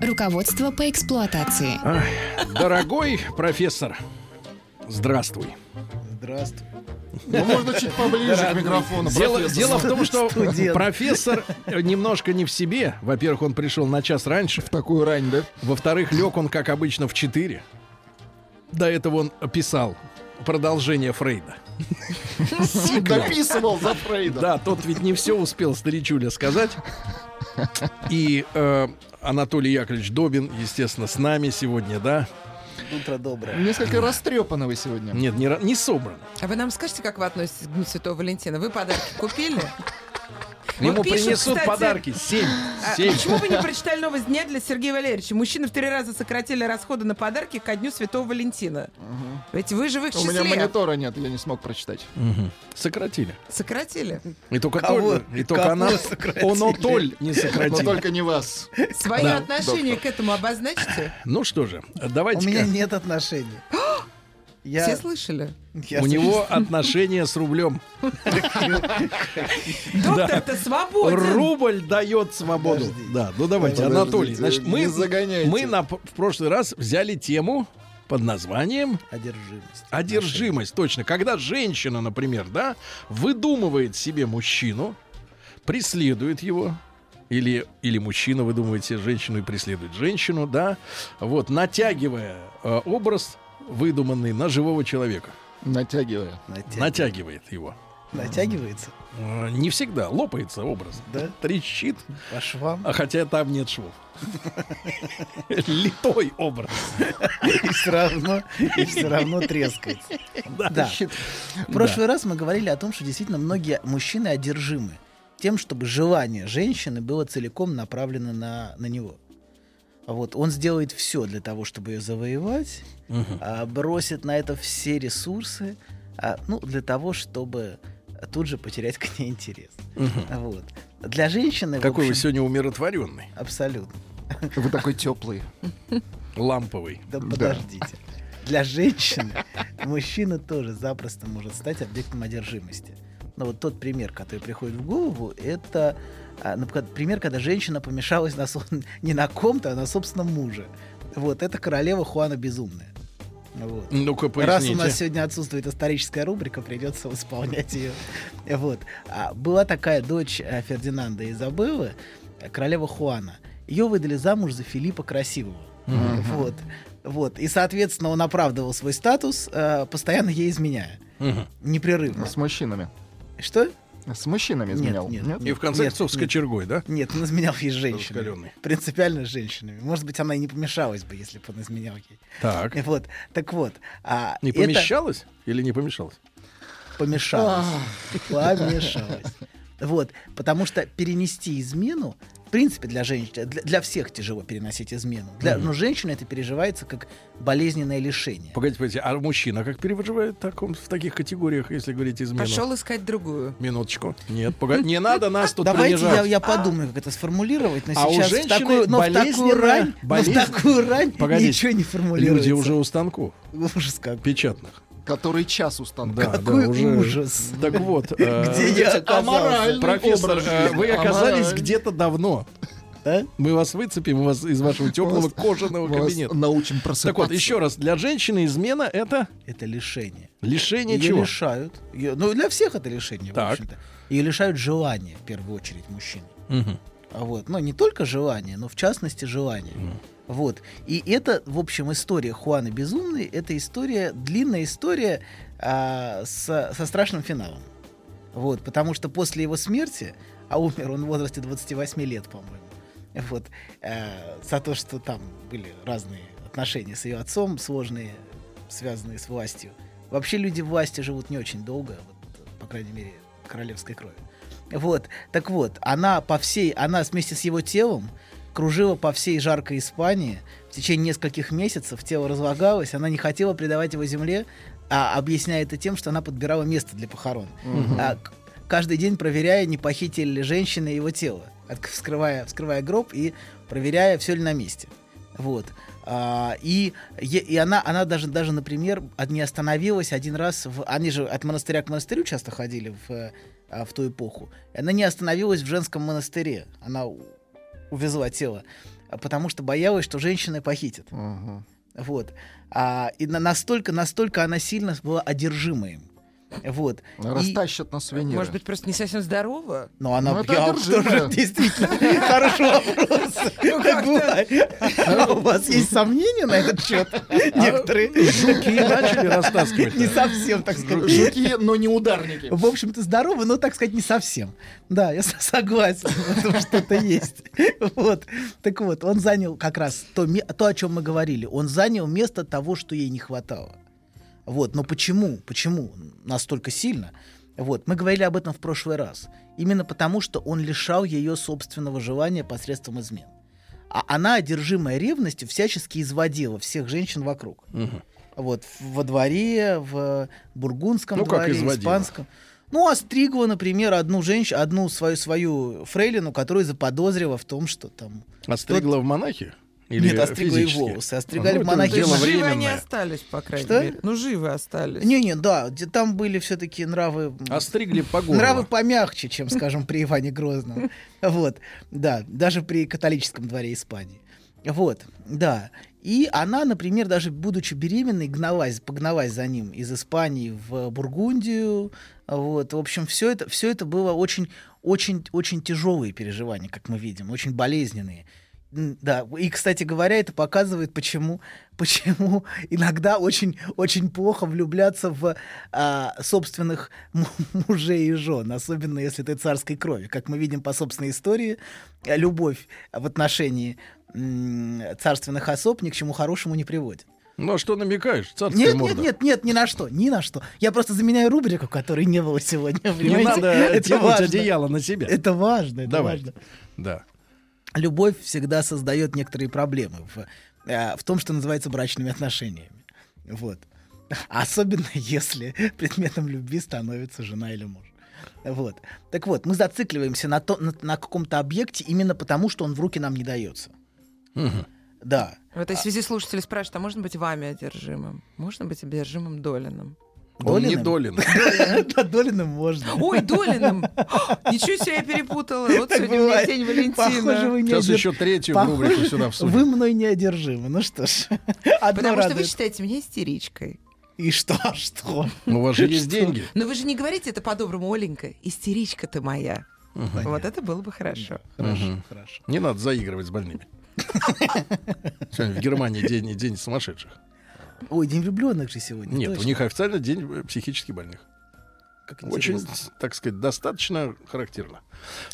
Руководство по эксплуатации. Ах, Дорогой профессор, здравствуй. Здравствуй. Ну, можно чуть поближе к микрофону. Дело, дело в том, что Студент. профессор немножко не в себе. Во-первых, он пришел на час раньше. В такую рань, да? Во-вторых, лег он, как обычно, в 4. До этого он писал продолжение Фрейда. Дописывал за Фрейда. Да, тот ведь не все успел старичуля сказать. И э, Анатолий Яковлевич Добин, естественно, с нами сегодня, да? Утро доброе. Несколько растрепаны вы сегодня. Нет, не, не собран. А вы нам скажете, как вы относитесь к Дню Святого Валентина? Вы подарки купили? Ему пишут, принесут кстати, подарки. Семь. А Семь. почему вы не прочитали новость дня для Сергея Валерьевича? Мужчины в три раза сократили расходы на подарки ко Дню Святого Валентина. Ведь вы же в их У меня числе. монитора нет, я не смог прочитать. Мгм. Сократили. Сократили. И только, Кого? Толь- и только Кого она, сократили? он Толь не Но сократил. только не вас. Свои Да, отношения к этому обозначьте. Ну что же, У давайте меня нет отношений. Я, Все слышали? я У него отношения с рублем. Доктор-то свободен. Рубль дает свободу. Да, ну давайте, Анатолий. Значит, мы, мы в прошлый раз взяли тему под названием Одержимость. одержимость. Точно. Когда женщина, например, да, выдумывает себе мужчину, преследует его, или, или мужчина выдумывает себе женщину и преследует женщину, да, вот, натягивая э, образ выдуманный на живого человека. Натягивая. Натя- Натягивает его. Натягивается Не всегда лопается образ. Да? Трещит, по швам. а хотя там нет швов. Литой образ. И все равно, и все равно трескается. Да. Щит. В прошлый раз мы говорили о том, что действительно многие мужчины одержимы тем, чтобы желание женщины было целиком направлено на, на него. Вот, он сделает все для того, чтобы ее завоевать, Мгм. а, бросит на это все ресурсы, а, ну, для того, чтобы тут же потерять к ней интерес. Мгм. Вот. Для женщины, Какой вы общем, сегодня умиротворенный, абсолютно. Вы такой теплый. ламповый. Да, Да. подождите. Для женщины мужчина тоже запросто может стать объектом одержимости. Но вот тот пример, который приходит в голову, это например, пример, когда женщина помешалась на, со- не на ком-то, а на собственном муже. Вот, это королева Хуана Безумная. Вот. Ну-ка, Раз у нас сегодня отсутствует историческая рубрика, придется восполнять ее. Вот. А была такая дочь э, Фердинанда Изабеллы, э, королева Хуана. Ее выдали замуж за Филиппа Красивого. Вот. Вот. И, соответственно, он оправдывал свой статус, э, постоянно ей изменяя. Мгм. Непрерывно. С мужчинами. Что? С мужчинами Нет, изменял. нет. И в конце Нет, концов с нет. кочергой, да? Нет, он изменял ей с женщинами. Раскалённый. Принципиально с женщинами. Может быть, она и не помешалась бы, если бы он изменял ей. Так. Вот. Так вот. а Не это или не помещалось? Помешалась. Помешалась. Вот, потому что перенести измену, в принципе, для женщин, для, для всех тяжело переносить измену. Для, Но женщина это переживается как болезненное лишение. Погодите, погодите, а мужчина как переживает в, таком, в таких категориях, если говорить измену? Пошел искать другую. Минуточку. Нет, погоди, не надо нас тут Давайте я, я подумаю, как это сформулировать, но А у сейчас в такую, но в такую рань, но в такую рань Погодите, ничего не формулируется. Люди уже у станков Ужас какой. печатных. Который час у станка. Да, Какой да, уже. ужас. Так вот, э, Где я оказался? аморальный профессор, образ э, вы оказались где-то давно. Мы вас выцепим вас из вашего теплого кожаного кабинета. научим просыпаться. Так вот, еще раз, для женщины измена это Это лишение. лишение Ее чего? лишают. Ну, для всех это лишение, Так. в общем-то. Ее лишают желания, в первую очередь, мужчин. А Вот. Но не только желание, но в частности желание. Вот. И это, в общем, история Хуана Безумной. Это история, длинная история а, с- со страшным финалом. Вот. Потому что после его смерти, а умер он в возрасте 28 лет, по-моему, вот, э, за то, что там были разные отношения с ее отцом, сложные, связанные с властью. Вообще люди в власти живут не очень долго, вот, по крайней мере, королевской крови. Вот, так вот, она по всей, она вместе с его телом кружила по всей жаркой Испании. В течение нескольких месяцев тело разлагалось, она не хотела предавать его земле, а объясняя это тем, что она подбирала место для похорон. А, к- каждый день проверяя, не похитили ли женщины его тело, От- вскрывая, вскрывая гроб и проверяя, все ли на месте. Вот. А, и, и она, она даже, даже, например, не остановилась один раз. В, они же от монастыря к монастырю часто ходили в, э, а, в ту эпоху. И она не остановилась в женском монастыре. Она увезла тело. а, Потому что боялась, что женщины похитят. Мгм. Вот. А, и на- настолько, настолько она сильно была одержима им. Вот. И- Растащат на сувениры. Может быть, просто не совсем здорово? но она Ну, это я тоже действительно хороший вопрос. Бывает. А у вас есть сомнения на этот счет? Некоторые. Жуки начали растаскивать. Не совсем, так сказать. Жуки, но не ударники. В общем-то, здоровы, но, так сказать, не совсем. Да, я согласен, этом что-то есть. Вот. Так вот, он занял как раз то, о чем мы говорили. Он занял место того, что ей не хватало. Вот. Но почему? Почему настолько сильно? Вот. Мы говорили об этом в прошлый раз. Именно потому, что он лишал ее собственного желания посредством измен. А она, одержимая ревностью, всячески изводила всех женщин вокруг. Мгм. Вот, во дворе, в бургундском Ну, дворе, изводила? испанском. Ну, остригла, например, одну женщину, одну свою, свою фрейлину, которую заподозрила в том, что там... Остригла в монахи? Или Нет, остригла и физически? волосы, остригали Ну, монахи. Дело живы они остались, по крайней Что? мере. Ну, живы остались. Не-не, да, где- там были все-таки нравы... Остригли по горлу. Нравы помягче, чем, скажем, при Иване Грозном. Вот, да, даже при католическом дворе Испании. Вот, да. И она, например, даже будучи беременной, гналась, погналась за ним из Испании в Бургундию. Вот, в общем, все это, все это было очень, очень, очень тяжелые переживания, как мы видим, очень болезненные. Да, и, кстати говоря, это показывает, почему, почему иногда очень, очень плохо влюбляться в а, собственных му- мужей и жен, особенно если ты царской крови. Как мы видим по собственной истории, а, любовь в отношении царственных особ ни к чему хорошему не приводит. Ну, а что намекаешь? Царская Нет, морда. нет, нет, нет, ни на что, ни на что. Я просто заменяю рубрику, которой не было сегодня. Не понимаете? надо это тянуть важно. одеяло на себя. Это важно, это Давай. важно. Да. Любовь всегда создает некоторые проблемы в, э, в том, что называется брачными отношениями. Вот. Особенно если предметом любви становится жена или муж. Вот. Так вот, мы зацикливаемся на, то, на, на каком-то объекте именно потому, что он в руки нам не дается. Мгм. Да. В этой связи слушатели спрашивают, а можно быть вами одержимым? Можно быть одержимым Долиным? Он не Долиным? Долин. Да, Долиным можно. Ой, Долиным! Ничего себе я перепутала. Вот сегодня у меня день Валентина. вы не Сейчас еще третью рубрику сюда всунем. Вы мной не одержимы. Ну что ж. Потому что вы считаете меня истеричкой. И что, что? Ну, У вас же есть деньги. Но вы же не говорите это по-доброму, Оленька. Истеричка ты моя. Вот это было бы хорошо. Хорошо, хорошо. Не надо заигрывать с больными. Сегодня в Германии день, день сумасшедших. Ой, день влюбленных же сегодня. Нет, точно. у них официально день психически больных. Как Очень, так сказать, достаточно характерно.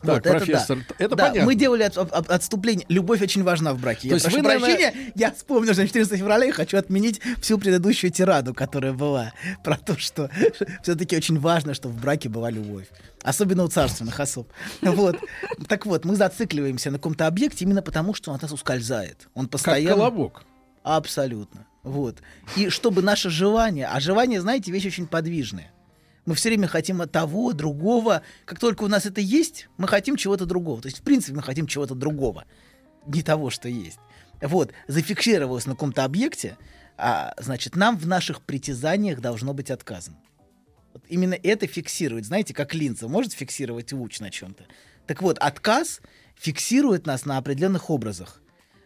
Вот, Так, это профессор, да. это Да, понятно. мы делали от- от- отступление. Любовь очень важна в браке. То я есть прошу вы, наверное- прощения, я вспомнил, что на 14 февраля я хочу отменить всю предыдущую тираду, которая была, про то, что все-таки очень важно, чтобы в браке была любовь. Особенно у царственных особ. Вот. Так вот, мы зацикливаемся на каком-то объекте именно потому, что он от нас ускользает. Он Как постоянно... колобок. Абсолютно. Вот. И чтобы наше желание, а желание, знаете, вещь очень подвижная. Мы все время хотим от того, другого. Как только у нас это есть, мы хотим чего-то другого. То есть, в принципе, мы хотим чего-то другого. Не того, что есть. Вот. Зафиксировалось на каком-то объекте, а, значит, нам в наших притязаниях должно быть отказано. Вот именно это фиксирует. Знаете, как линза может фиксировать луч на чем-то. Так вот, отказ фиксирует нас на определенных образах.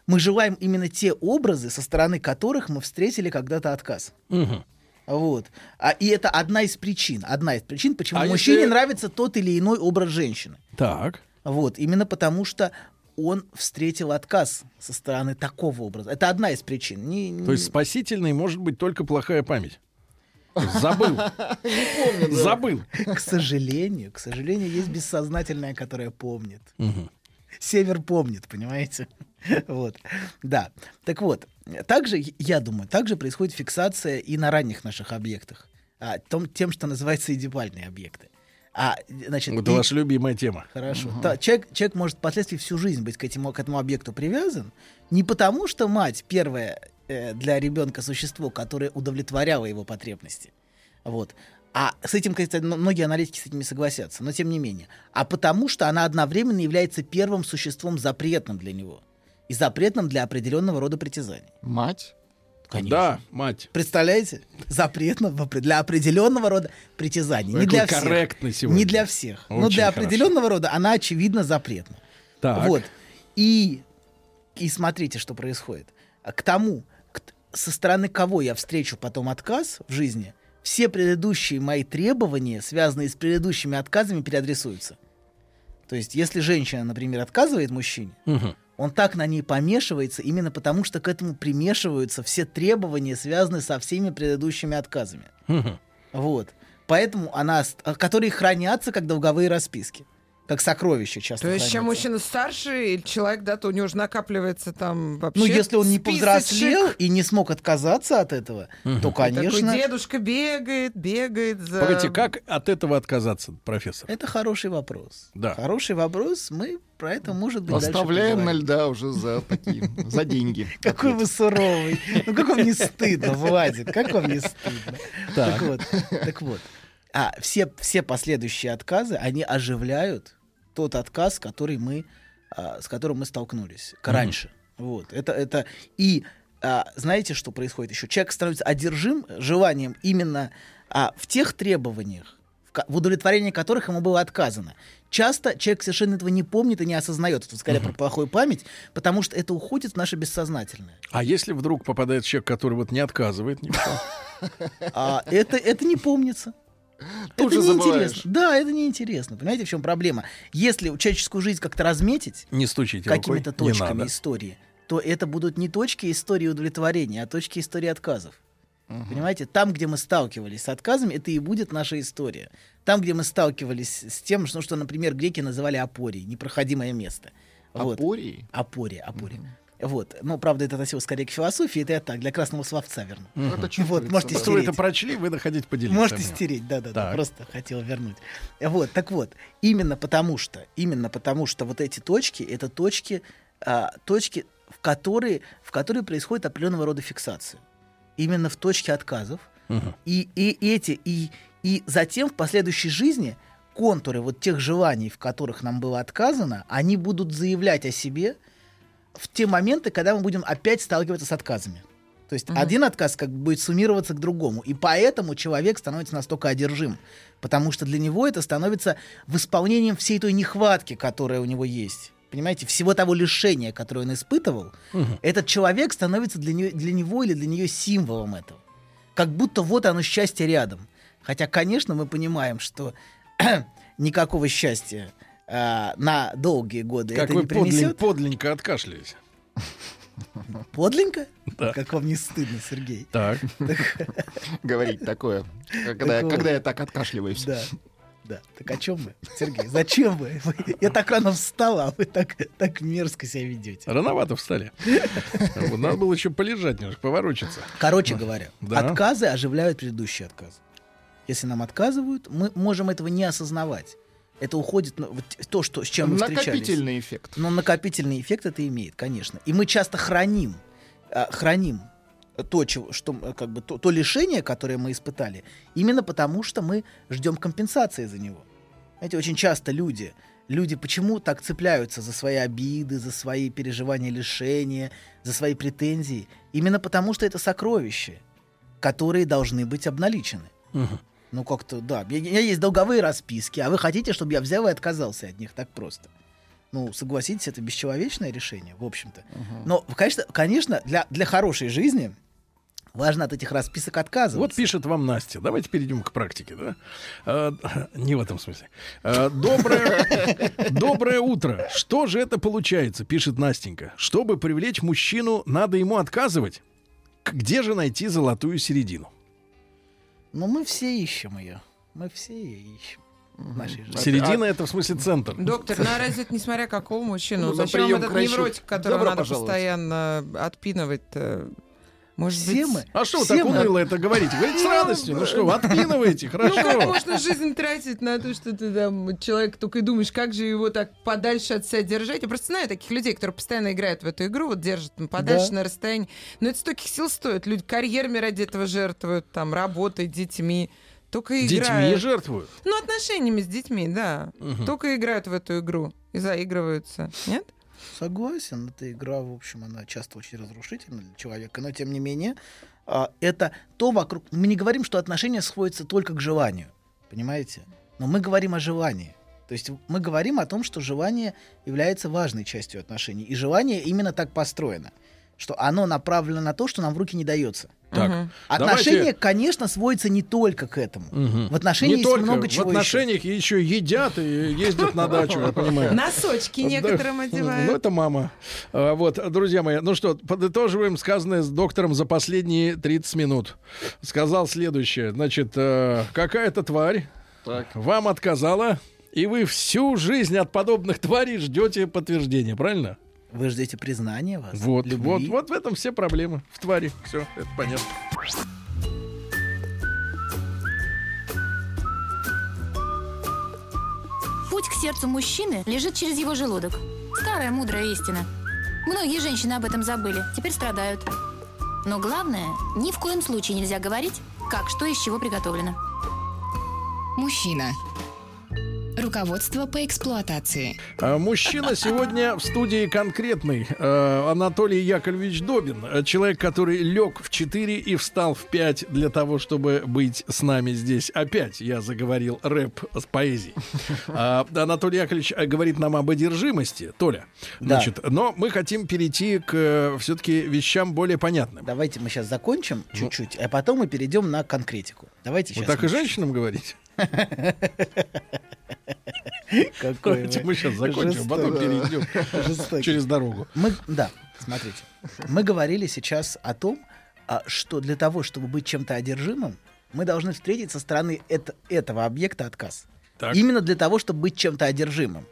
Мы желаем именно те образы, со стороны которых мы встретили когда-то отказ. Мгм. Вот. А, и это одна из причин. Одна из причин, почему А мужчине если- нравится тот или иной образ женщины. Так. Вот. Именно потому, что он встретил отказ со стороны такого образа. Это одна из причин. Не- не- То есть спасительной может быть только плохая память. Забыл. Забыл. К сожалению, к сожалению, есть бессознательное, которое помнит. Мгм. Север помнит, понимаете? Вот. Да. Так вот, также, я думаю, также происходит фиксация и на ранних наших объектах. а, том, тем, что называется идипальные объекты. А, значит, Это и- ваша любимая тема. Хорошо. Та- человек, человек может впоследствии всю жизнь быть к этому, к этому объекту привязан. Не потому, что мать первое э, для ребенка существо, которое удовлетворяло его потребности. Вот. А с этим, кстати, многие аналитики с этим не согласятся, но тем не менее. А потому, что она одновременно является первым существом запретным для него. И запретным для определенного рода притязаний. Мать? Да, мать. Представляете? Опре- для определенного рода притязаний. Не для всех. корректный сегодня. Не для всех. но Очень для хорошо. определенного рода она, очевидно, запретна. Так. Вот. И, и смотрите, что происходит. А К тому, к со стороны кого я встречу потом отказ в жизни, все предыдущие мои требования, связанные с предыдущими отказами, переадресуются. То есть, если женщина, например, отказывает мужчине, Мгм. Он так на ней помешивается именно потому, что к этому примешиваются все требования, связанные со всеми предыдущими отказами. Мгм. Вот. Поэтому она, которые хранятся как долговые расписки. Как сокровища часто То есть, чем хранятся. мужчина старше, или человек, да, то у него же накапливается там вообще Ну, если он не списочек. повзрослел и не смог отказаться от этого, то, И конечно, Такой дедушка бегает, бегает за... Погодите, как от этого отказаться, профессор? это хороший вопрос. Да. Хороший вопрос. Мы про это, может быть, Оставляем на льда уже за такие, за деньги. Какой вы суровый. Ну, как вам не стыдно, Владик? Как вам не стыдно? Так вот. Так вот. А все, все последующие отказы, они оживляют тот отказ, который мы, а, с которым мы столкнулись к- раньше. Вот. Это, это... И а, знаете, что происходит еще? Человек становится одержим желанием именно а, в тех требованиях, в, удовлетворении которых ему было отказано. Часто человек совершенно этого не помнит и не осознает. Это скорее про плохую память, потому что это уходит в наше бессознательное. А если вдруг попадает человек, который вот не отказывает ни в чем? А это, это не помнится. Тут это неинтересно. Да, это неинтересно. Понимаете, в чем проблема? Если человеческую жизнь как-то разметить Не стучите какими-то точками истории, то это будут не точки истории удовлетворения, а точки истории отказов. Понимаете, там, где мы сталкивались с отказами, это и будет наша история. Там, где мы сталкивались с тем, что, что например, греки называли апорией, непроходимое место. Вот. Апории? Апория, апория. Вот. Ну, правда, это относилось скорее к философии, это я так, для красного словца верну. Это Вот, чувствуется, можете да. Вы это стереть. прочли, вы доходите поделиться. Можете стереть, да, да, да. Так. Просто хотел вернуть. Вот, так вот, именно потому что, именно потому что вот эти точки, это точки, а, точки, в которые, в которые происходит определенного рода фиксация. Именно в точке отказов. И, и эти, и, и затем в последующей жизни контуры вот тех желаний, в которых нам было отказано, они будут заявлять о себе в те моменты, когда мы будем опять сталкиваться с отказами. То есть один отказ как бы будет суммироваться к другому. И поэтому человек становится настолько одержим. Потому что для него это становится восполнением всей той нехватки, которая у него есть. Понимаете, всего того лишения, которое он испытывал, этот человек становится для, нее, для него или для нее символом этого. Как будто вот оно счастье рядом. Хотя, конечно, мы понимаем, что никакого счастья а, на долгие годы Как это вы не подлин- принесет. подленько откашляете. Подлинно? Да. Как вам не стыдно, Сергей? Так. Говорить такое, когда, Так я- вот. когда я так откашливаюсь. Да. Да. Так о чем вы, Сергей? Зачем вы? Вы- Я так рано встала, а вы так, так мерзко себя ведете. Рановато встали. Надо было еще полежать немножко, поворочиться. Короче говоря, Да. отказы оживляют предыдущие отказы. Если нам отказывают, мы можем этого не осознавать. Это уходит на вот то, что, с чем мы встречались. Накопительный эффект. Но накопительный эффект это имеет, конечно. И мы часто храним, а, храним то, чего, что, как бы, то, то лишение, которое мы испытали, именно потому, что мы ждем компенсации за него. Знаете, очень часто люди, люди почему так цепляются за свои обиды, за свои переживания лишения, за свои претензии? Именно потому, что это сокровища, которые должны быть обналичены. Мгм. Ну, как-то, да. У меня есть долговые расписки, а вы хотите, чтобы я взял и отказался от них так просто. Ну, согласитесь, это бесчеловечное решение, в общем-то. Но, конечно, конечно для, для хорошей жизни важно от этих расписок Вот отказываться. пишет вам Настя. Давайте перейдем к практике, да? А, не в этом смысле. А, доброе, доброе утро. Что же это получается, пишет Настенька. Чтобы привлечь мужчину, надо ему отказывать. Где же найти золотую середину? Но мы все ищем ее. Мы все ее ищем нашей жизни. Середина это в смысле центр. Доктор, ну а разве это несмотря какого мужчину? Ну, за Зачем вам этот невротик, которого Добро надо пожаловать. постоянно отпинывать-то? Может Все быть... мы. А что вы все так мы- уныло это говорите? Говорите с радостью. Ну что, вы отпинываете, Ну, как хорошо. можно жизнь тратить на то, что ты там, человек только и думаешь, как же его так подальше от себя держать? Я просто знаю таких людей, которые постоянно играют в эту игру, вот держат там, подальше Да. на расстоянии. Но это стольких сил стоит. Люди карьерами ради этого жертвуют, там, работой, детьми. Только и Детьми играют. жертвуют. Ну, отношениями с детьми, да. Мгм. Только играют в эту игру и заигрываются. Нет? Согласен, эта игра, в общем, она часто очень разрушительна для человека, но тем не менее, а, это то вокруг... Мы не говорим, что отношения сводятся только к желанию, понимаете? Но мы говорим о желании. То есть мы говорим о том, что желание является важной частью отношений. И желание именно так построено, что оно направлено на то, что нам в руки не дается. Так, Мгм. Отношения, давайте- конечно, сводятся не только к этому. Мгм. В отношениях Не есть только, много в чего отношениях еще едят и ездят на дачу, я понимаю. Носочки некоторым Ну, одевают. это мама. А, Вот, друзья мои, ну что, подытоживаем сказанное с доктором за последние 30 минут. Сказал следующее. Значит, э, какая-то тварь Так. вам отказала, и вы всю жизнь от подобных тварей ждете подтверждения, правильно? Вы ждете признания вас, Вот, любви. вот, вот в этом все проблемы. В твари. Все, это понятно. Путь к сердцу мужчины лежит через его желудок. Старая мудрая истина. Многие женщины об этом забыли, теперь страдают. Но главное, ни в коем случае нельзя говорить, как что из чего приготовлено. Мужчина. Руководство по эксплуатации. А, Мужчина сегодня в студии конкретный. Э, Анатолий Яковлевич Добин. Э, Человек, который лег в 4 и встал в 5 для того, чтобы быть с нами здесь. Опять я заговорил рэп с поэзией. А, Анатолий Яковлевич э, говорит нам об одержимости. Толя. Да. Значит, но мы хотим перейти к все-таки вещам более понятным. Давайте мы сейчас закончим чуть-чуть, а потом мы перейдем на конкретику. Давайте Вот сейчас. так и женщинам говорить. Какой мы сейчас закончим, а потом перейдем через дорогу. Мы, да, смотрите. Мы говорили сейчас о том, а, что для того, чтобы быть чем-то одержимым, мы должны встретить со стороны это- этого объекта отказ. Так. Именно для того, чтобы быть чем-то одержимым.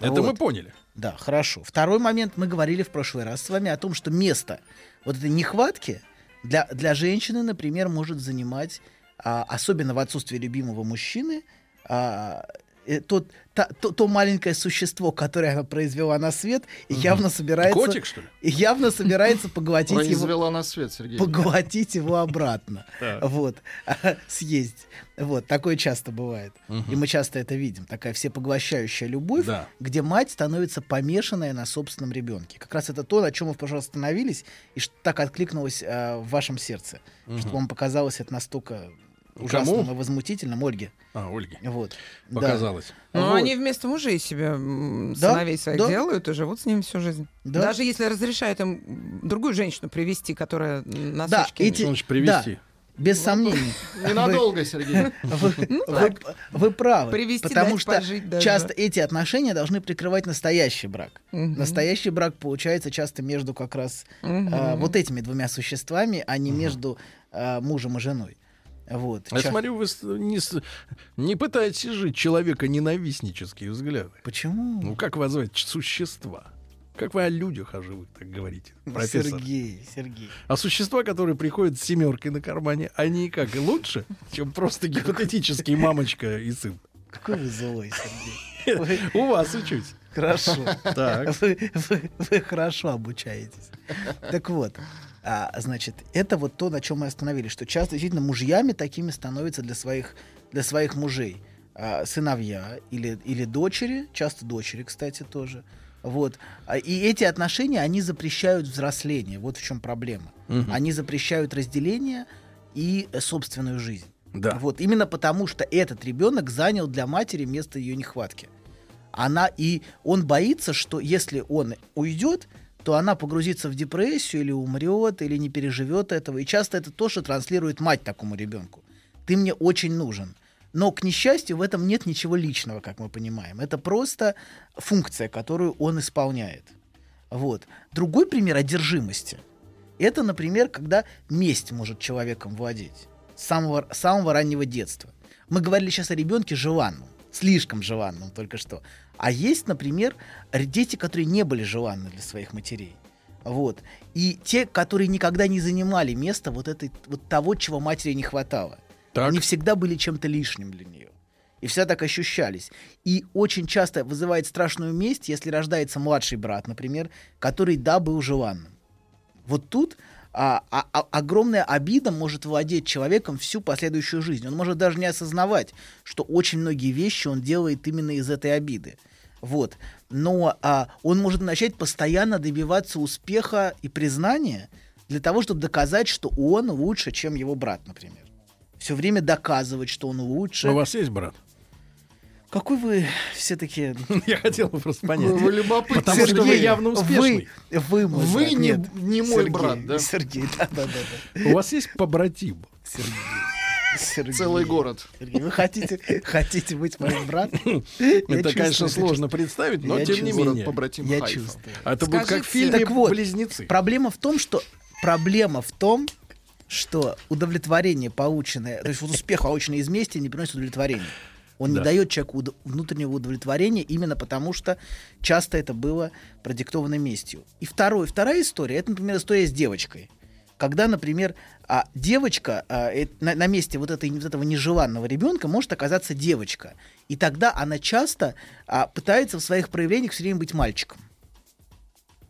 Это Вот. мы поняли. Да, хорошо. Второй момент. Мы говорили в прошлый раз с вами о том, что место вот этой нехватки для, для женщины, например, может занимать, а, особенно в отсутствии любимого мужчины, а, тот, та- то, то маленькое существо, которое она произвела на свет, и явно собирается... Котик, что ли? И явно собирается поглотить его, Произвела на свет, Сергей. поглотить его обратно. Вот. Съесть. Вот. Такое часто бывает. И мы часто это видим. Такая всепоглощающая любовь, где мать становится помешанная на собственном ребенке. Как раз это то, на чем мы в прошлый раз остановились, и что так откликнулось э, в вашем сердце. Что вам показалось это настолько ужасным Кому? и возмутительным, Ольге. А, Ольги. Вот. Да. Показалось. Ну, Вот. они вместо мужей себе м, Да, сыновей своих да. делают и живут с ними всю жизнь. Да. Даже если разрешают им другую женщину привести, которая м, Да, носочки... эти- значит привести? Да. Без сомнений. Ненадолго, Сергей. Вы, Ну вы- вы правы. Привести, потому что пожить даже. часто эти отношения должны прикрывать настоящий брак. Мгм. Настоящий брак получается часто между как раз Мгм. а, вот этими двумя существами, а не между а, мужем и женой. Вот. Я Ча- смотрю, вы не, не пытаетесь жить человека ненавистнические взгляды. Почему? Ну, как вас звать? Ч- Существа. Как вы о людях, о живых, так говорите, профессор? Сергей, Сергей. А существа, которые приходят с семеркой на кармане, они как, лучше, чем просто гипотетические мамочка и сын? Какой вы злой, Сергей. У вас учусь. Хорошо. Так. Вы, вы- вы хорошо обучаетесь. Так вот, а, значит, это вот то, на чем мы остановились, что часто действительно мужьями такими становятся для своих, для своих мужей а, сыновья или, или дочери, часто дочери, кстати, тоже. Вот. А, И эти отношения, они запрещают взросление. Вот в чем проблема. Мгм. Они запрещают разделение и собственную жизнь. Да. Вот именно потому, что этот ребенок занял для матери место ее нехватки. Она и он боится, что если он уйдет, то она погрузится в депрессию или умрет, или не переживет этого. И часто это то, что транслирует мать такому ребенку. Ты мне очень нужен. Но, к несчастью, в этом нет ничего личного, как мы понимаем. Это просто функция, которую он исполняет. Вот. Другой пример одержимости. Это, например, когда месть может человеком владеть с самого, самого раннего детства. Мы говорили сейчас о ребенке желанном, слишком желанном только что. А есть, например, дети, которые не были желанны для своих матерей. Вот. И те, которые никогда не занимали место вот, этой, вот того, чего матери не хватало. Так. Они всегда были чем-то лишним для нее. И всегда так ощущались. И очень часто вызывает страшную месть, если рождается младший брат, например, который, да, был желанным. Вот тут а, а- а- огромная обида может владеть человеком всю последующую жизнь. Он может даже не осознавать, что очень многие вещи он делает именно из этой обиды. Вот. Но а, он может начать постоянно добиваться успеха и признания для того, чтобы доказать, что он лучше, чем его брат, например. Все время доказывать, что он лучше. У вас есть брат? Какой вы все-таки... Я хотел бы просто понять. Вы любопытны. Потому что вы Сергей, явно успешный. Вы, вы мой Вы брат. не- Нет, не мой Сергей, брат, да? Сергей, да-да-да. У вас есть побратим? Сергей. Сергей. Целый город. Сергей, вы хотите, хотите быть моим братом? Я Это, конечно, сложно представить, но Я тем не менее. Побратим Я Хайфа. чувствую. А Это будет как в фильме «Близнецы». Проблема в том, что проблема в том, что удовлетворение, полученное, то есть вот успех, полученный из мести, не приносит удовлетворения. Он Да. не дает человеку уд- внутреннего удовлетворения именно потому, что часто это было продиктовано местью. И второе, вторая история, это, например, история с девочкой. Когда, например, а, девочка а, э, на, на месте вот, этой, вот этого нежеланного ребенка может оказаться девочка. И тогда она часто а, пытается в своих проявлениях все время быть мальчиком.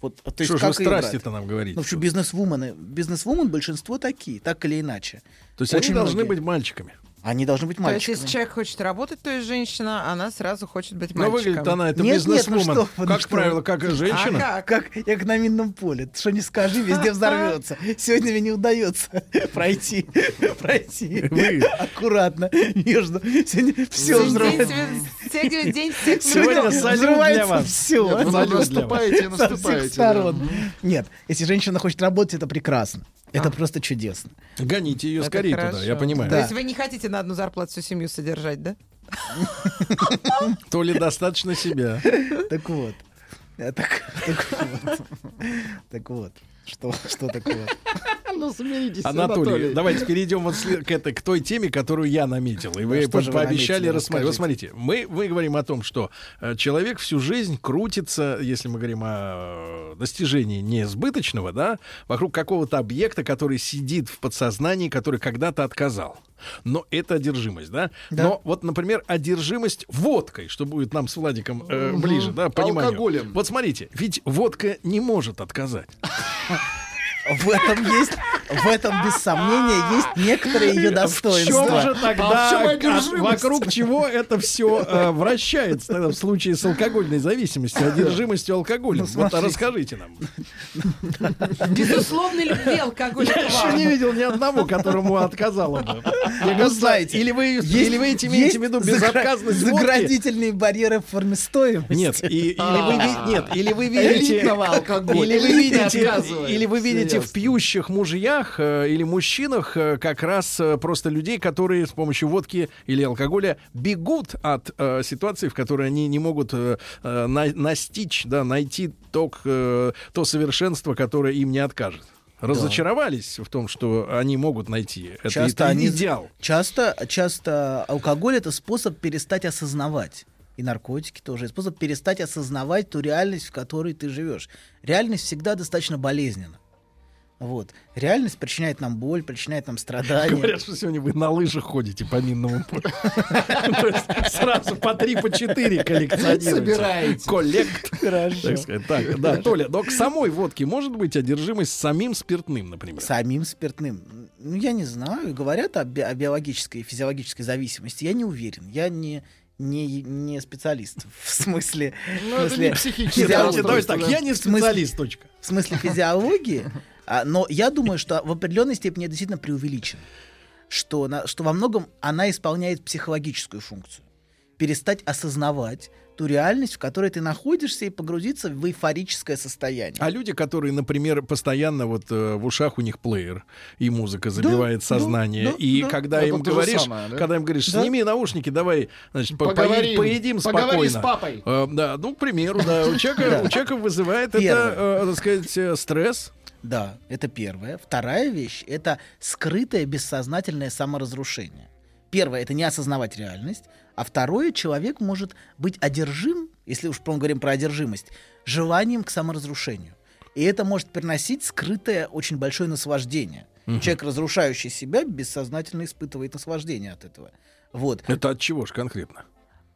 Вот, то есть Что же вы страсти-то нам говорите? Ну, что бизнес-вумены, бизнес-вумен большинство такие, так или иначе. То есть они очень должны многие. быть мальчиками. Они должны быть То есть, мальчиками. если человек хочет работать, то есть женщина, она сразу хочет быть Но мальчиком. выглядит она, это Нет, нет, ну бизнес-вумен. что ну Как что правило, как и женщина. А как? Как, как на минном поле. Что не скажи, везде взорвется. Сегодня мне не удается пройти. Пройти. Вы- Аккуратно. Между. Сегодня все взрывается. Сегодня день всех Сегодня взрывается все. Вы наступаете, наступаете. Нет, если женщина хочет работать, это прекрасно. Это А. просто чудесно. Гоните ее Это скорее туда, хорошо. я понимаю. То Да. есть вы не хотите на одну зарплату всю семью содержать, да? То ли достаточно себя. Так вот. Э, Так, так вот. Так вот. Что, что такое? Ну, смиритесь, Анатолий, давайте перейдем вот к, этой, к той теме, которую я наметил. И вы что по- пообещали рассмотреть. Вот смотрите, мы, мы говорим о том, что э, человек всю жизнь крутится, если мы говорим о э, достижении несбыточного, да, вокруг какого-то объекта, который сидит в подсознании, который когда-то отказал. Но это одержимость, да? Да. Но вот, например, одержимость водкой, что будет нам с Владиком э, ближе, да, пониманию. Алкоголем. Вот смотрите, ведь водка не может отказать. В этом есть, в этом без сомнения есть некоторые ее В чем достоинства. же А в тогда, чем от- одержимость? вокруг чего это все вращается тогда в случае с алкогольной зависимостью, одержимостью алкоголем? Ну, вот смотрите. расскажите нам. Безусловной любви алкоголь Я еще не видел ни одного, которому отказало бы. Я Ну, знаете, или вы, есть- или вы этим имеете в виду загра- безотказность водки? Заградительные барьеры в форме стоимости. Нет, и- или вы, ви- нет, или вы видите, Элитного алкоголя. или вы видите, или вы Всё видите в пьющих мужьях э, или мужчинах э, как раз э, просто людей, которые с помощью водки или алкоголя бегут от э, ситуации, в которой они не могут э, на- настичь, да, найти то, к- э, то совершенство, которое им не откажет. Разочаровались в том, что они могут найти. Это, Часто это они- идеал. Часто, часто алкоголь это способ перестать осознавать. И наркотики тоже. Способ перестать осознавать ту реальность, в которой ты живешь. Реальность всегда достаточно болезненна. Вот. Реальность причиняет нам боль, причиняет нам страдания. Говорят, что сегодня вы на лыжах ходите по минному полю. То есть сразу по три, по четыре коллекционируете. Собираете. Коллект. Хорошо. Так да, Толя, но к самой водке может быть одержимость самим спиртным, например? Самим спиртным. Ну, я не знаю. Говорят о, би- о биологической и физиологической зависимости. Я не уверен. Я не, не, не специалист. В смысле... Ну, в это не давайте расстройство, так, я не специалист, точка. в смысле физиологии, а, но я думаю, что в определенной степени это действительно преувеличено. Что, на- что во многом она исполняет психологическую функцию. Перестать осознавать ту реальность, в которой ты находишься, и погрузиться в эйфорическое состояние. А люди, которые, например, постоянно вот э, в ушах у них плеер, и музыка забивает да, сознание, да, и да. когда Это им говоришь, самое, да? когда им говоришь, Да. сними наушники, давай, значит, по- Поговорим. пои- поедим Поговори спокойно. с папой. Э, да, ну, к примеру, да, у человека, у человека вызывает это, э, так сказать, э, стресс. Да, это первое. Вторая вещь — это скрытое бессознательное саморазрушение. Первое — это не осознавать реальность. А второе — человек может быть одержим, если уж мы говорим про одержимость, желанием к саморазрушению. И это может приносить скрытое очень большое наслаждение. Человек, разрушающий себя, бессознательно испытывает наслаждение от этого. Вот. Это от чего же конкретно?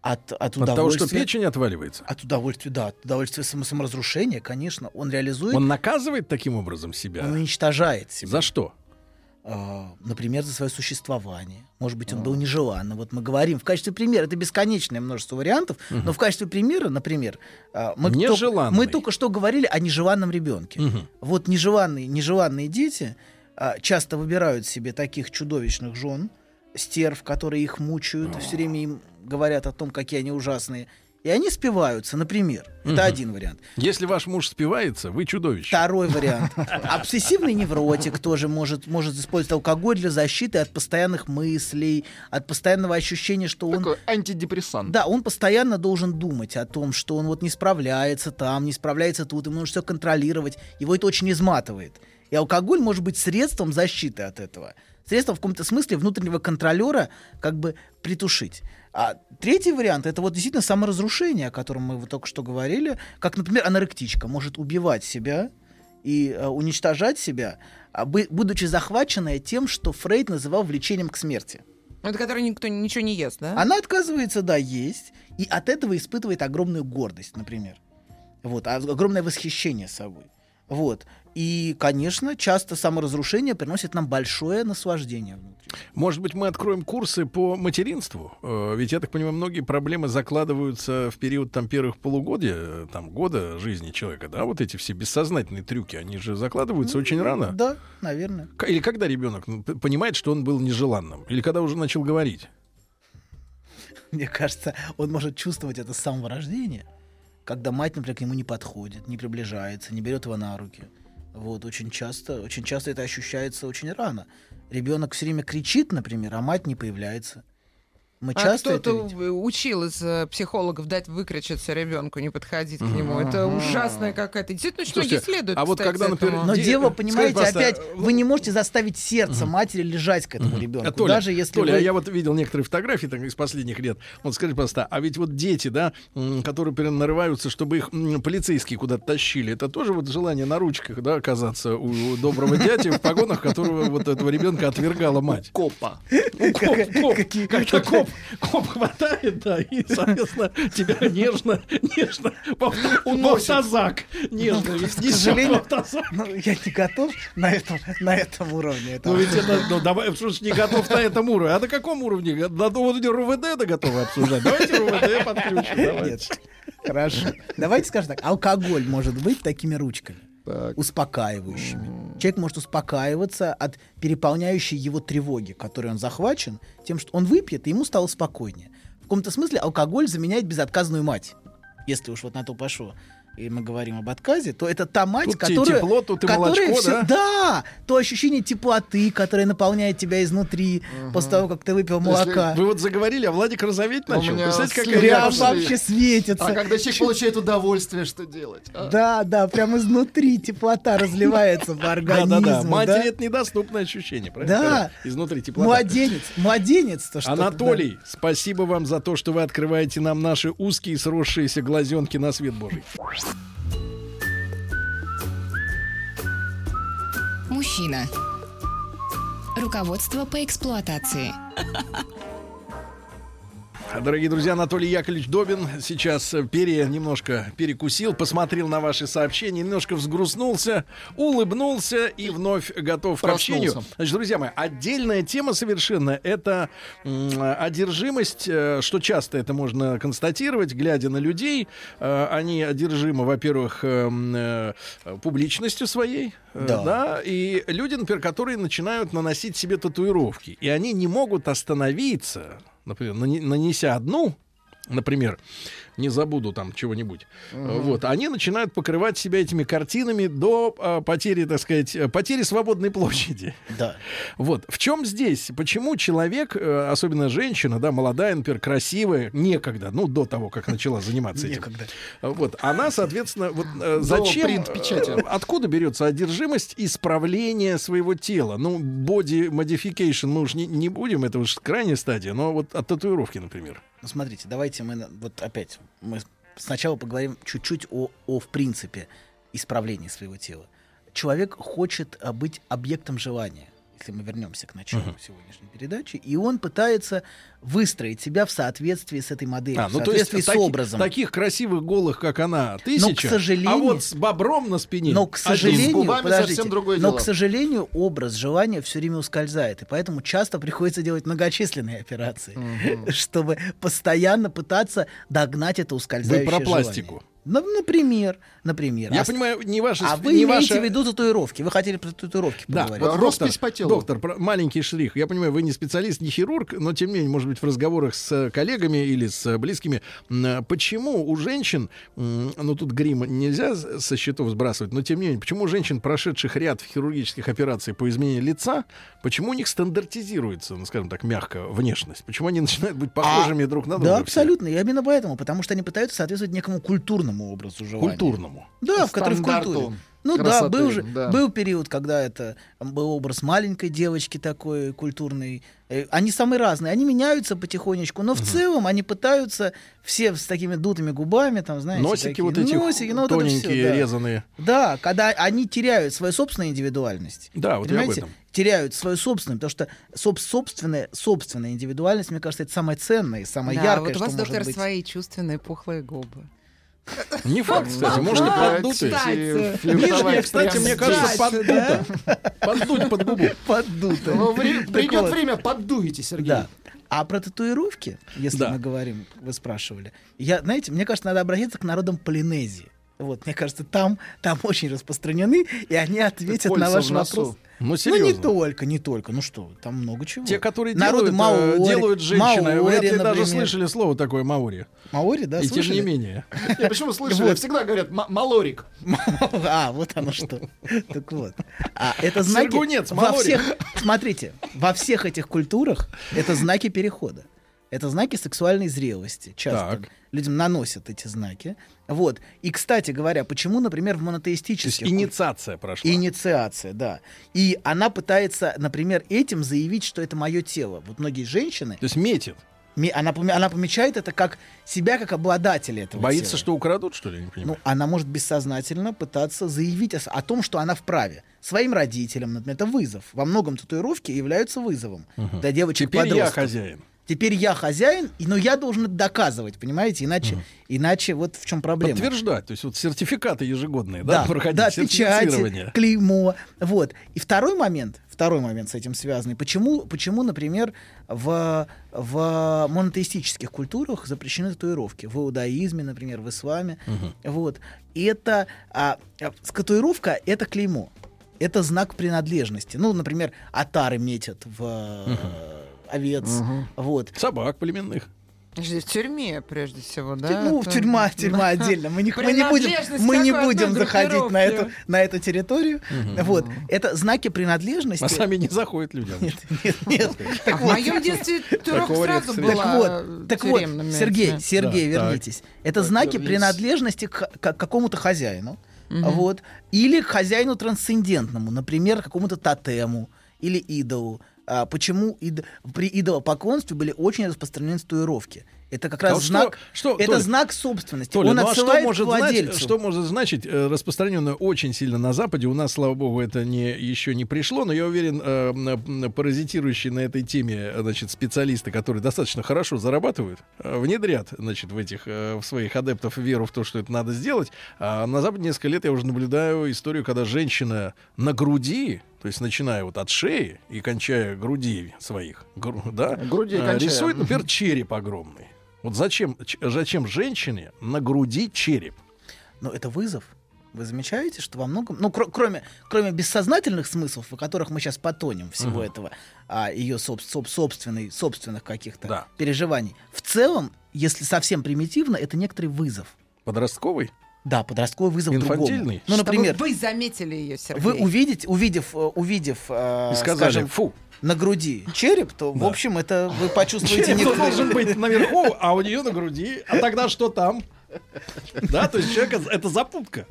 От, от От того, что удовольствия. печень отваливается? От удовольствия, да. От удовольствия само- саморазрушения, конечно. Он реализует, Он он, наказывает таким образом себя? уничтожает себя. За что? А, например, за свое существование. Может быть, он был нежеланным. Вот мы говорим в качестве примера, это бесконечное множество вариантов, но в качестве примера, например, а, мы, только, мы только что говорили о нежеланном ребенке. Мгм. Вот нежеланные, нежеланные дети а, часто выбирают себе таких чудовищных жен, стерв, которые их мучают, все время им говорят о том, какие они ужасные. И они спиваются, например. Это один вариант. Если ваш муж спивается, вы чудовище. Второй вариант. Обсессивный невротик тоже может, может использовать алкоголь для защиты от постоянных мыслей, от постоянного ощущения, что он... Такой антидепрессант. Да, он постоянно должен думать о том, что он вот не справляется там, не справляется тут, ему нужно все контролировать. Его это очень изматывает. И алкоголь может быть средством защиты от этого. Средством в каком-то смысле внутреннего контролера как бы притушить. А третий вариант это вот действительно саморазрушение, о котором мы вот только что говорили, как, например, аноректичка может убивать себя и э, уничтожать себя, а будучи захваченная тем, что Фрейд называл влечением к смерти. Это который никто ничего не ест, да? Она отказывается, да, есть, и от этого испытывает огромную гордость, например. Вот, а- огромное восхищение собой. Вот. И, конечно, часто саморазрушение приносит нам большое наслаждение внутри. Может быть, мы откроем курсы по материнству? Э, Ведь, я так понимаю, многие проблемы закладываются в период там, первых полугодия, э, там, года жизни человека, да? Вот эти все бессознательные трюки, они же закладываются очень рано. Да, наверное. Или когда ребенок ну, понимает, что он был нежеланным? Или когда уже начал говорить? Мне кажется, он может чувствовать это с самого рождения, когда мать, например, к нему не подходит, не приближается, не берет его на руки. Вот, очень часто, очень часто это ощущается очень рано. Ребенок все время кричит, например, а мать не появляется. Мы А часто это кто-то учил из э, психологов дать выкричаться ребенку, не подходить к нему. Это ужасная какая-то. Действительно, очень многие Слушайте, следуют. а вот когда, например, этому. Но Де- дело, понимаете, пожалуйста, опять э, вы не можете заставить сердце матери лежать к этому ребенку, А, Толя, даже если Толя, вы... а я вот видел некоторые фотографии так, из последних лет. Вот скажи, пожалуйста, а ведь вот дети, да, которые прям нарываются, чтобы их полицейские куда-то тащили, это тоже вот желание на ручках, да, оказаться у, доброго дяди в погонах, которого вот этого ребенка отвергала мать. Копа. Коп, коп, коп хватает, да, и, соответственно, тебя нежно, нежно в в автозак. Нежно, ведь К сожалению, ну, я не готов на этом, на этом уровне. Ну ведь это, ну давай, что ж не готов на этом уровне. А на каком уровне? На уровне РУВД да готовы обсуждать. Давайте РУВД подключим. Давайте. Нет. Хорошо. Давайте скажем так. Алкоголь может быть такими ручками. Так. Успокаивающими. Человек может успокаиваться от переполняющей его тревоги, которой он захвачен, тем, что он выпьет, и ему стало спокойнее. В каком-то смысле алкоголь заменяет безотказную мать. Если уж вот на то пошло. И мы говорим об отказе, то это та мать, Тут которая... тепло, тут и которая молочко, всё- да? Да! То ощущение теплоты, которое наполняет тебя изнутри после того, как ты выпил молока. Вы вот заговорили, а Владик розоветь У начал. меня Представляете, реакция? пошли. вообще светится. А когда человек получает удовольствие, что делать? а? Да, да, прям изнутри теплота разливается по организму. Да-да-да. Матери да. это недоступное ощущение, правильно? Да. Изнутри теплота. Младенец, младенец то что Анатолий, спасибо вам за то, что вы открываете нам наши узкие сросшиеся глазенки на свет Божий. Мужчина. Руководство по эксплуатации. Дорогие друзья, Анатолий Яковлевич Добин сейчас э, пере немножко перекусил, посмотрел на ваши сообщения, немножко взгрустнулся, улыбнулся и вновь готов к общению. Проснулся. Значит, друзья мои, отдельная тема совершенно это одержимость, э, что часто это можно констатировать, глядя на людей. Э, Они одержимы, во-первых, эм, публичностью своей, Да. да, и люди, например, которые начинают наносить себе татуировки, и они не могут остановиться, например, нане- нанеся одну, например, не забуду там чего-нибудь, э, вот, они начинают покрывать себя этими картинами до э, потери, так сказать, э, потери свободной площади. Да. Вот. В чем здесь? Почему человек, э, особенно женщина, да, молодая, например, красивая, некогда, ну, до того, как начала заниматься этим. Некогда. Э, Вот. Она, соответственно, вот э, зачем... э, Откуда берется одержимость исправления своего тела? Ну, body modification мы уж не, не будем, это уж крайняя стадия, но вот от татуировки, например. Ну, смотрите, давайте мы вот опять мы сначала поговорим чуть-чуть о, о в принципе исправления своего тела. Человек хочет а, быть объектом желания, если мы вернемся к началу сегодняшней передачи, и он пытается выстроить себя в соответствии с этой моделью, А, в ну то есть соответствии с таки- образом. таких красивых голых, как она, тысяча, сожалению- а вот с бобром на спине Но, к сожалению, губами подождите, совсем другое но, дело. к сожалению, образ желания все время ускользает, и поэтому часто приходится делать многочисленные операции, чтобы постоянно пытаться догнать это Вы ускользающее про желание. Ну, например, например. Я А понимаю, не ваша... А вы не имеете ваша- в виду татуировки. Вы хотели про татуировки Да, поговорить. вот Роспись доктор, по телу. доктор, про- маленький штрих. Я понимаю, вы не специалист, не хирург, но тем не менее, может быть, в разговорах с э, коллегами или с э, близкими, э, почему у женщин, ну тут грим нельзя со счетов сбрасывать, но тем не менее, почему у женщин, прошедших ряд хирургических операций по изменению лица, почему у них стандартизируется, ну скажем так, мягко внешность? Почему они начинают быть похожими друг на друга? Да, все? абсолютно. И именно поэтому. Потому что они пытаются соответствовать некому культурному образу желания. Культурному. Да, в который в культуре. Ну красоты, да, был же да. был период, когда это был образ маленькой девочки такой культурный. Э, Они самые разные, они меняются потихонечку, но в целом они пытаются все с такими дутыми губами, там, знаете, Носики такие, вот эти носики, ну, вот это всё, тоненькие, да. резаные. Да, когда они теряют свою собственную индивидуальность. Да, вот я об Понимаете? этом. Теряют свою собственную, потому что соб- собственная, собственная индивидуальность, мне кажется, это самое ценное, самое Да, яркое, вот у что вас, может доктор, быть. свои чувственные пухлые губы. Не факт, кстати, может и Да, поддутые. кстати. Нижняя, кстати, мне кажется, поддута. Поддуть под губу. Ну, Так Придет время, поддуете, Сергей. Да. А про татуировки, если мы говорим, вы спрашивали, я, знаете, мне кажется, надо обратиться к народам Полинезии. Вот, мне кажется, там, там очень распространены, и они ответят на ваш вопрос. Ну, Ну, серьезно. не только, не только. Ну что, там много чего. Те, которые Народы делают, э, маори, делают женщины, маори, вряд ли даже например. слышали слово такое маори. Маори, да, И слышали? тем не менее. Не, почему слышали? Всегда говорят «ма- малорик. А, вот оно что. Так вот. А это знаки... Во всех, смотрите, во всех этих культурах это знаки перехода. Это знаки сексуальной зрелости. Часто Так. людям наносят эти знаки. Вот. И, кстати говоря, почему, например, в То есть монотеистических... инициация прошла. Инициация, да. И она пытается, например, этим заявить, что это мое тело. Вот многие женщины, То есть метит. она, она помечает это как себя как обладателя этого Боится, тела. что украдут, что ли? Я не Ну, понимаю. она может бессознательно пытаться заявить о, о том, что она вправе. Своим родителям, например, это вызов. Во многом татуировки являются вызовом для девочек Теперь я хозяин. Теперь я хозяин, но я должен это доказывать, понимаете? Иначе, иначе вот в чем проблема. Подтверждать. То есть вот сертификаты ежегодные, да, Да, проходить, да, печати, сертифицирование. клеймо. Вот. И второй момент, второй момент с этим связанный. Почему, почему например, в, в монотеистических культурах запрещены татуировки? В иудаизме, например, в исламе. Вот. И это а, а, татуировка — это клеймо. Это знак принадлежности. Ну, например, атары метят в э, овец. Вот. Собак племенных. В тюрьме, прежде всего, да? Ну, Это- тюрьма, тюрьма отдельно. Мы не, мы не будем, мы не будем заходить на эту, на эту территорию. Вот. Это знаки принадлежности. А сами не заходят люди. Нет, нет, нет. А Так в моем детстве турок Такого сразу была так вот, так вот, Сергей. Сергей, Да, так. вернитесь. Это знаки вернись. принадлежности к, к какому-то хозяину, вот, или к хозяину трансцендентному, например, какому-то тотему или идолу. А почему ид- при идолопоклонстве были очень распространены татуировки? Это как А раз что- знак, что, это Толя, знак собственности. Толя, Он ну а что отсылает может, к знать, владельцу. что может значить э, распространенное очень сильно на Западе? У нас, слава богу, это не, еще не пришло, но я уверен, э, м, паразитирующие на этой теме э, значит, специалисты, которые достаточно хорошо зарабатывают, э, внедрят значит, в, этих, э, в своих адептов веру в то, что это надо сделать. А на Западе несколько лет я уже наблюдаю историю, когда женщина на груди, то есть начиная вот от шеи и кончая груди своих, гру- да, Груди э, кончая. рисует, например, череп огромный. Вот зачем, зачем женщине на груди череп? Но это вызов. Вы замечаете, что во многом, ну, кро- кроме, кроме бессознательных смыслов, в которых мы сейчас потонем всего этого, а ее соб- соб- собственной, собственных каких-то Да. переживаний, в целом, если совсем примитивно, это некоторый вызов. Подростковый? Да, подростковый вызов другому. Инфантильный? Ну, Чтобы например, вы заметили ее, Сергей. вы увидите, увидев, э, увидев, э, И сказали, скажем, фу, на груди череп, то, в Да. общем, это вы почувствуете череп должен быть наверху, а у нее на груди. А тогда что там? Да, то есть человек это запутка.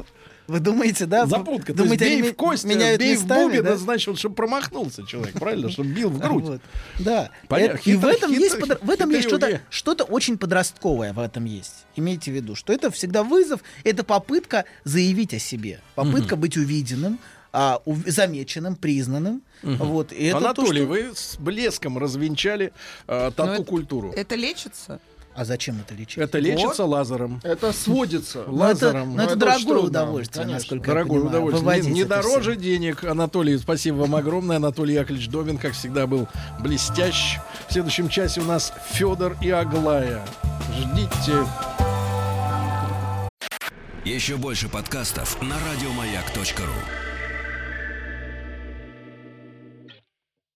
Вы думаете, да? Запутка. То есть Думаете, бей они в кость, меняют бей в местами, бубен, да? это значит, чтобы промахнулся человек, правильно? Чтобы бил в грудь. Вот. Да. Понятно. Э, И в Хитро- этом есть, хитро- подр- в этом есть что-то, что-то очень подростковое в этом есть. Имейте в виду, что это всегда вызов, это попытка заявить о себе, попытка быть увиденным, а, ув- замеченным, признанным. Вот. И это то, Анатолий, что- вы с блеском развенчали э, Ну, это- тату-культуру. Это лечится? А зачем это лечить? Это лечится лазером. Это сводится. Ну, это, лазером. ну, это Ну, это дорогое очень трудно, удовольствие, конечно. насколько я Дорогое понимаю, удовольствие. Не, не это дороже всё. денег. Анатолий, спасибо вам огромное. Анатолий Яковлевич Довин, как всегда, был блестящ. В следующем часе у нас Федор и Аглая. Ждите. Еще больше подкастов на радиомаяк.ру.